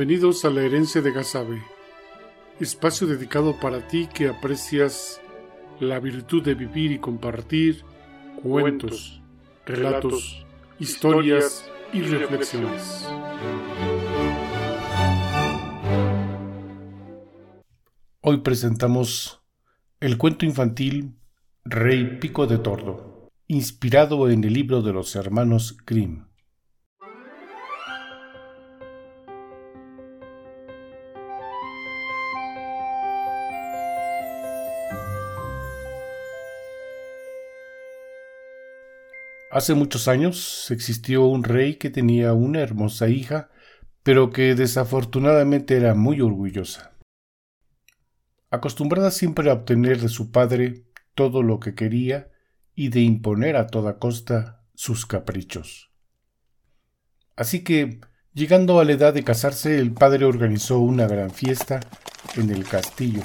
Bienvenidos a la herencia de Gazabe, espacio dedicado para ti que aprecias la virtud de vivir y compartir cuentos, relatos, historias y reflexiones. Hoy presentamos el cuento infantil Rey Pico de Tordo, inspirado en el libro de los hermanos Grimm. Hace muchos años existió un rey que tenía una hermosa hija, pero que desafortunadamente era muy orgullosa. Acostumbrada siempre a obtener de su padre todo lo que quería y de imponer a toda costa sus caprichos. Así que, llegando a la edad de casarse, el padre organizó una gran fiesta en el castillo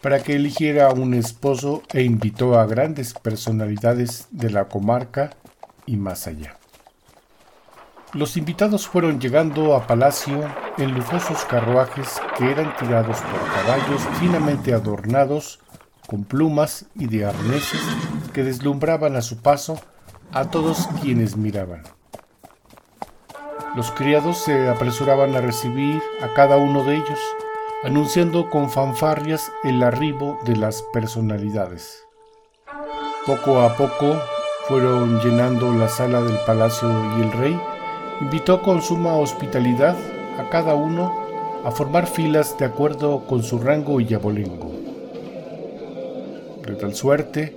para que eligiera un esposo e invitó a grandes personalidades de la comarca y más allá. Los invitados fueron llegando a palacio en lujosos carruajes que eran tirados por caballos finamente adornados con plumas y de arneses que deslumbraban a su paso a todos quienes miraban. Los criados se apresuraban a recibir a cada uno de ellos, anunciando con fanfarrias el arribo de las personalidades. Poco a poco fueron llenando la sala del palacio y el rey invitó con suma hospitalidad a cada uno a formar filas de acuerdo con su rango y abolengo. De tal suerte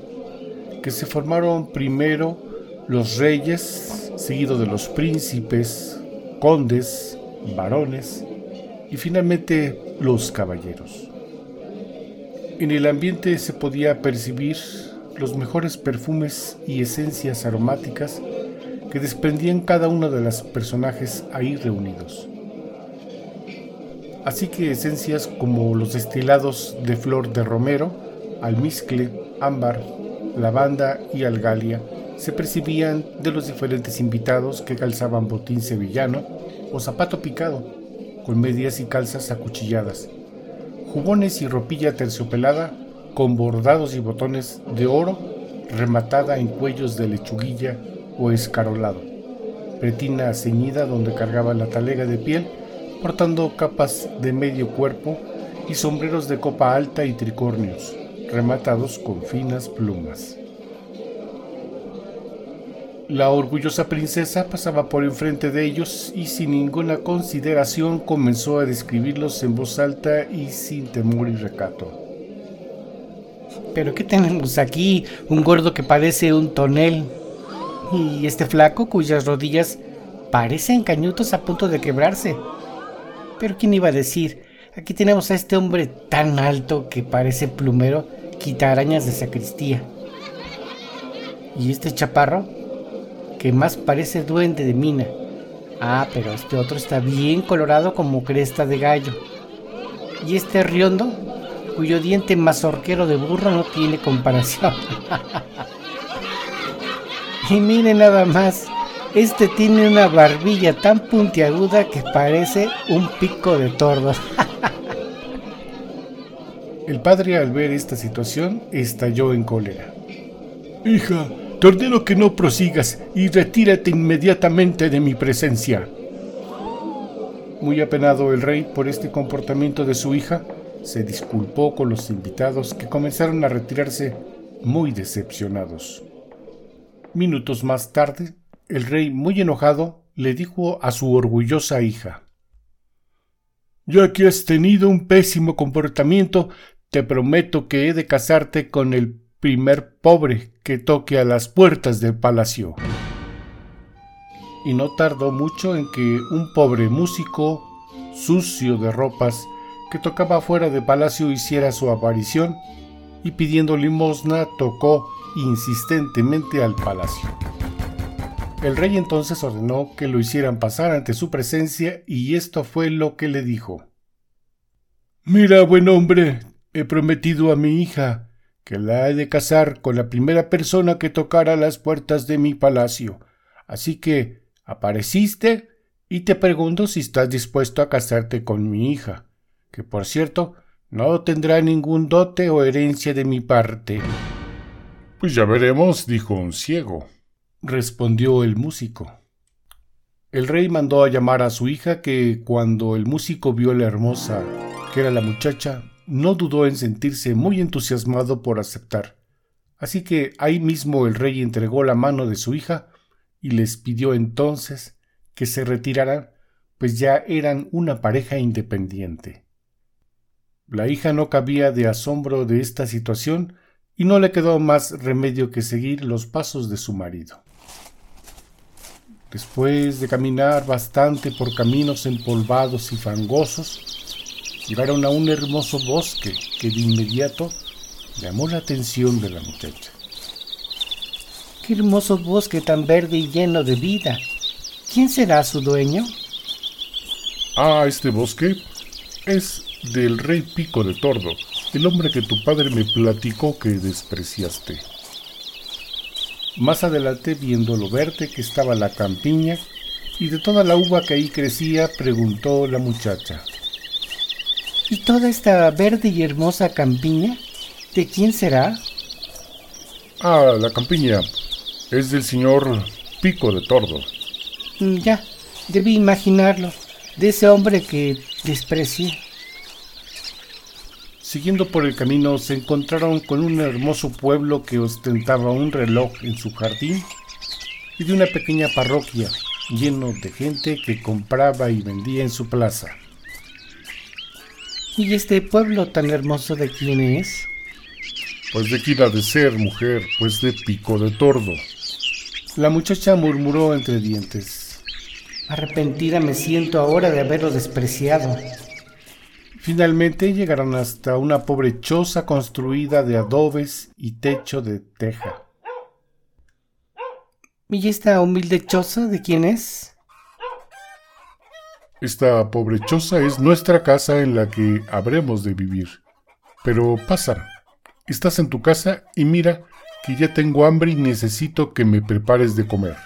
que se formaron primero los reyes, seguido de los príncipes, condes, varones y finalmente los caballeros. En el ambiente se podía percibir los mejores perfumes y esencias aromáticas que desprendían cada uno de los personajes ahí reunidos. Así que esencias como los destilados de flor de romero, almizcle, ámbar, lavanda y algalia se percibían de los diferentes invitados que calzaban botín sevillano o zapato picado, con medias y calzas acuchilladas, jubones y ropilla terciopelada con bordados y botones de oro rematada en cuellos de lechuguilla o escarolado, pretina ceñida donde cargaba la talega de piel, portando capas de medio cuerpo y sombreros de copa alta y tricornios, rematados con finas plumas. La orgullosa princesa pasaba por enfrente de ellos y sin ninguna consideración comenzó a describirlos en voz alta y sin temor y recato. Pero ¿qué tenemos aquí? Un gordo que parece un tonel. Y este flaco cuyas rodillas parecen cañutos a punto de quebrarse. Pero ¿quién iba a decir? Aquí tenemos a este hombre tan alto que parece plumero, quita arañas de sacristía. Y este chaparro, que más parece duende de mina. Ah, pero este otro está bien colorado como cresta de gallo. Y este riondo cuyo diente mazorquero de burro no tiene comparación. y mire nada más, este tiene una barbilla tan puntiaguda que parece un pico de tordo. El padre al ver esta situación estalló en cólera. Hija, te ordeno que no prosigas y retírate inmediatamente de mi presencia. Muy apenado el rey por este comportamiento de su hija, se disculpó con los invitados que comenzaron a retirarse muy decepcionados. Minutos más tarde, el rey, muy enojado, le dijo a su orgullosa hija Ya que has tenido un pésimo comportamiento, te prometo que he de casarte con el primer pobre que toque a las puertas del palacio. Y no tardó mucho en que un pobre músico, sucio de ropas, que tocaba fuera de palacio hiciera su aparición y pidiendo limosna tocó insistentemente al palacio. El rey entonces ordenó que lo hicieran pasar ante su presencia y esto fue lo que le dijo. Mira, buen hombre, he prometido a mi hija que la he de casar con la primera persona que tocara las puertas de mi palacio. Así que apareciste y te pregunto si estás dispuesto a casarte con mi hija, que por cierto no tendrá ningún dote o herencia de mi parte. Pues ya veremos, dijo un ciego, respondió el músico. El rey mandó a llamar a su hija que cuando el músico vio la hermosa, que era la muchacha, no dudó en sentirse muy entusiasmado por aceptar. Así que ahí mismo el rey entregó la mano de su hija y les pidió entonces que se retiraran, pues ya eran una pareja independiente. La hija no cabía de asombro de esta situación y no le quedó más remedio que seguir los pasos de su marido. Después de caminar bastante por caminos empolvados y fangosos, llegaron a un hermoso bosque que de inmediato llamó la atención de la muchacha. Qué hermoso bosque tan verde y lleno de vida. ¿Quién será su dueño? Ah, este bosque es del rey Pico de Tordo, el hombre que tu padre me platicó que despreciaste. Más adelante, viendo lo verde que estaba la campiña y de toda la uva que ahí crecía, preguntó la muchacha. ¿Y toda esta verde y hermosa campiña? ¿De quién será? Ah, la campiña es del señor Pico de Tordo. Mm, ya, debí imaginarlo, de ese hombre que desprecié. Siguiendo por el camino se encontraron con un hermoso pueblo que ostentaba un reloj en su jardín y de una pequeña parroquia lleno de gente que compraba y vendía en su plaza. ¿Y este pueblo tan hermoso de quién es? Pues de quién ha de ser, mujer, pues de pico de tordo. La muchacha murmuró entre dientes. Arrepentida me siento ahora de haberlo despreciado. Finalmente llegaron hasta una pobre choza construida de adobes y techo de teja. ¿Y esta humilde choza de quién es? Esta pobre choza es nuestra casa en la que habremos de vivir. Pero pasa, estás en tu casa y mira que ya tengo hambre y necesito que me prepares de comer.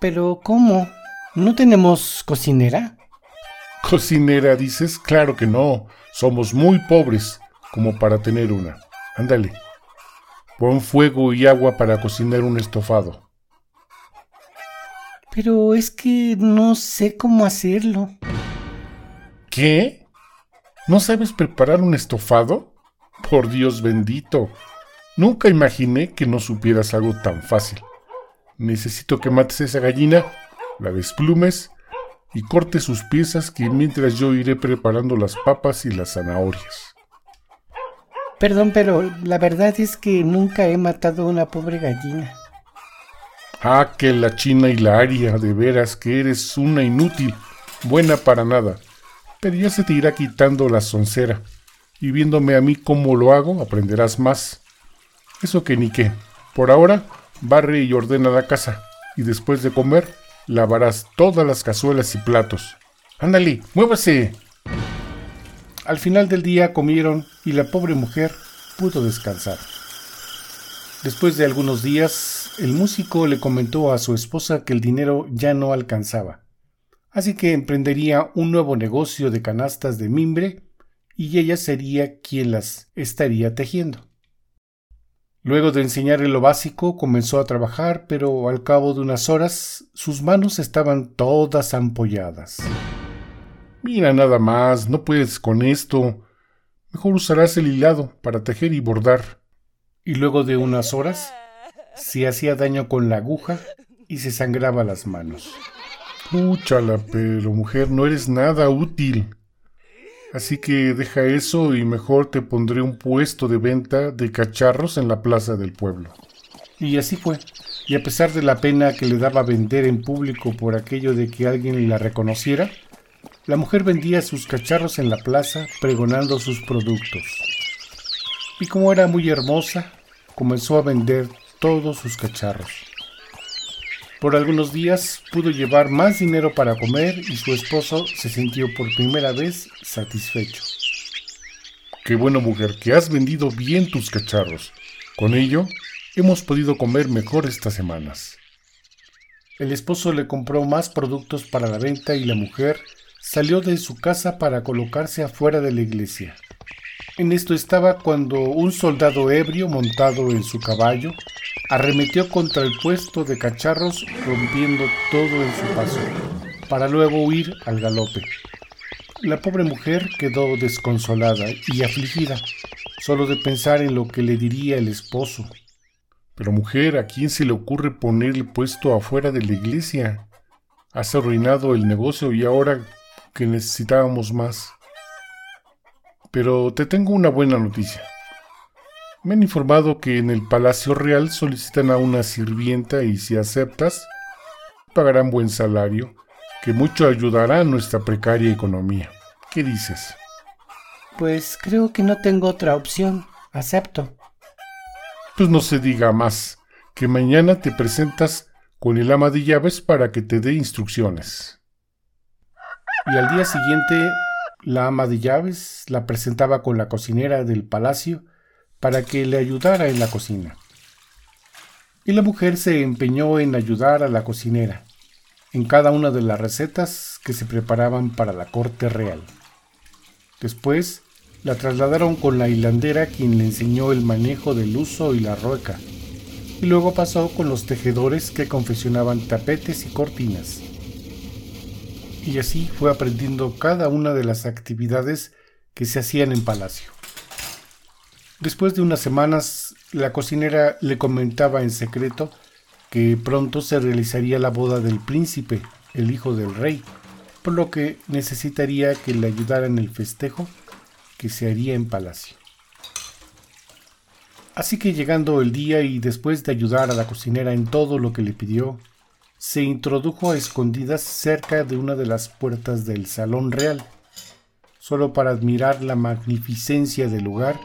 Pero ¿cómo? ¿No tenemos cocinera? Cocinera, dices, claro que no. Somos muy pobres como para tener una. Ándale. Pon fuego y agua para cocinar un estofado. Pero es que no sé cómo hacerlo. ¿Qué? ¿No sabes preparar un estofado? Por Dios bendito. Nunca imaginé que no supieras algo tan fácil. Necesito que mates esa gallina, la desplumes y corte sus piezas que mientras yo iré preparando las papas y las zanahorias. Perdón, pero la verdad es que nunca he matado a una pobre gallina. Ah, que la china y la aria, de veras que eres una inútil, buena para nada. Pero ya se te irá quitando la soncera, y viéndome a mí cómo lo hago, aprenderás más. Eso que ni qué. Por ahora, barre y ordena la casa, y después de comer, lavarás todas las cazuelas y platos. Ándale, muévase. Al final del día comieron y la pobre mujer pudo descansar. Después de algunos días, el músico le comentó a su esposa que el dinero ya no alcanzaba, así que emprendería un nuevo negocio de canastas de mimbre y ella sería quien las estaría tejiendo. Luego de enseñarle lo básico, comenzó a trabajar, pero al cabo de unas horas sus manos estaban todas ampolladas. Mira nada más, no puedes con esto. Mejor usarás el hilado para tejer y bordar. Y luego de unas horas se hacía daño con la aguja y se sangraba las manos. Púchala, pero mujer, no eres nada útil. Así que deja eso y mejor te pondré un puesto de venta de cacharros en la plaza del pueblo. Y así fue. Y a pesar de la pena que le daba vender en público por aquello de que alguien la reconociera, la mujer vendía sus cacharros en la plaza pregonando sus productos. Y como era muy hermosa, comenzó a vender todos sus cacharros. Por algunos días pudo llevar más dinero para comer y su esposo se sintió por primera vez satisfecho. Qué bueno mujer, que has vendido bien tus cacharros. Con ello, hemos podido comer mejor estas semanas. El esposo le compró más productos para la venta y la mujer salió de su casa para colocarse afuera de la iglesia. En esto estaba cuando un soldado ebrio montado en su caballo arremetió contra el puesto de cacharros rompiendo todo en su paso, para luego huir al galope. La pobre mujer quedó desconsolada y afligida, solo de pensar en lo que le diría el esposo. Pero mujer, ¿a quién se le ocurre poner el puesto afuera de la iglesia? Has arruinado el negocio y ahora que necesitábamos más. Pero te tengo una buena noticia. Me han informado que en el Palacio Real solicitan a una sirvienta y si aceptas, pagarán buen salario, que mucho ayudará a nuestra precaria economía. ¿Qué dices? Pues creo que no tengo otra opción. Acepto. Pues no se diga más, que mañana te presentas con el ama de llaves para que te dé instrucciones. Y al día siguiente, la ama de llaves la presentaba con la cocinera del palacio para que le ayudara en la cocina. Y la mujer se empeñó en ayudar a la cocinera en cada una de las recetas que se preparaban para la corte real. Después la trasladaron con la hilandera quien le enseñó el manejo del uso y la rueca, y luego pasó con los tejedores que confeccionaban tapetes y cortinas. Y así fue aprendiendo cada una de las actividades que se hacían en palacio. Después de unas semanas, la cocinera le comentaba en secreto que pronto se realizaría la boda del príncipe, el hijo del rey, por lo que necesitaría que le ayudara en el festejo que se haría en palacio. Así que llegando el día y después de ayudar a la cocinera en todo lo que le pidió, se introdujo a escondidas cerca de una de las puertas del salón real, solo para admirar la magnificencia del lugar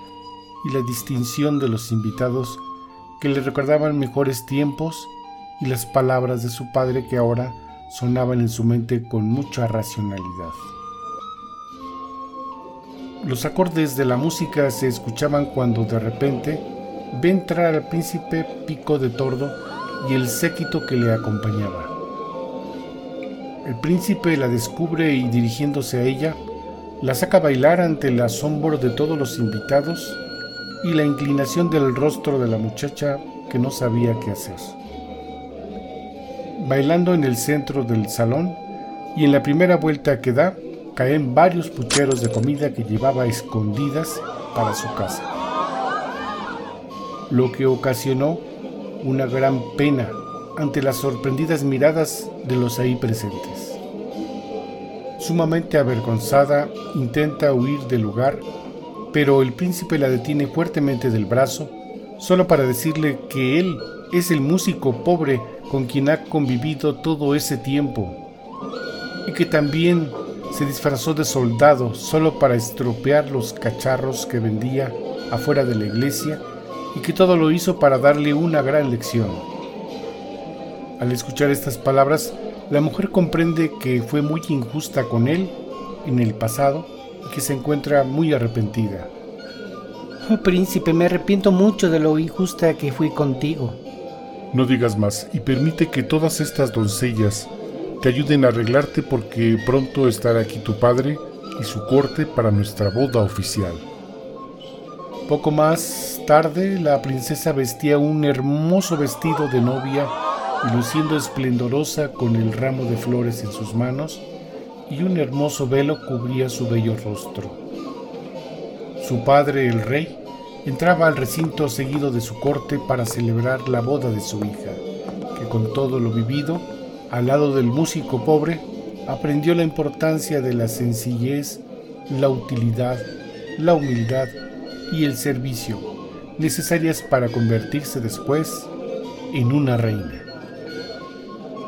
y la distinción de los invitados que le recordaban mejores tiempos y las palabras de su padre que ahora sonaban en su mente con mucha racionalidad. Los acordes de la música se escuchaban cuando de repente ve entrar al príncipe Pico de Tordo y el séquito que le acompañaba. El príncipe la descubre y dirigiéndose a ella, la saca a bailar ante el asombro de todos los invitados y la inclinación del rostro de la muchacha que no sabía qué hacer. Bailando en el centro del salón y en la primera vuelta que da, caen varios pucheros de comida que llevaba escondidas para su casa, lo que ocasionó una gran pena ante las sorprendidas miradas de los ahí presentes. Sumamente avergonzada, intenta huir del lugar, pero el príncipe la detiene fuertemente del brazo, solo para decirle que él es el músico pobre con quien ha convivido todo ese tiempo, y que también se disfrazó de soldado solo para estropear los cacharros que vendía afuera de la iglesia y que todo lo hizo para darle una gran lección. Al escuchar estas palabras, la mujer comprende que fue muy injusta con él en el pasado y que se encuentra muy arrepentida. Oh, príncipe, me arrepiento mucho de lo injusta que fui contigo. No digas más y permite que todas estas doncellas te ayuden a arreglarte porque pronto estará aquí tu padre y su corte para nuestra boda oficial. Poco más tarde, la princesa vestía un hermoso vestido de novia luciendo esplendorosa con el ramo de flores en sus manos, y un hermoso velo cubría su bello rostro. Su padre, el rey, entraba al recinto seguido de su corte para celebrar la boda de su hija, que con todo lo vivido al lado del músico pobre, aprendió la importancia de la sencillez, la utilidad, la humildad y el servicio, necesarias para convertirse después en una reina.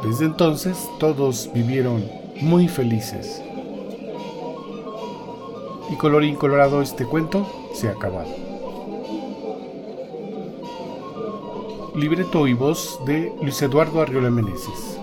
Desde entonces todos vivieron muy felices. Y colorín colorado este cuento se ha acabado. Libreto y voz de Luis Eduardo Arriola Meneses.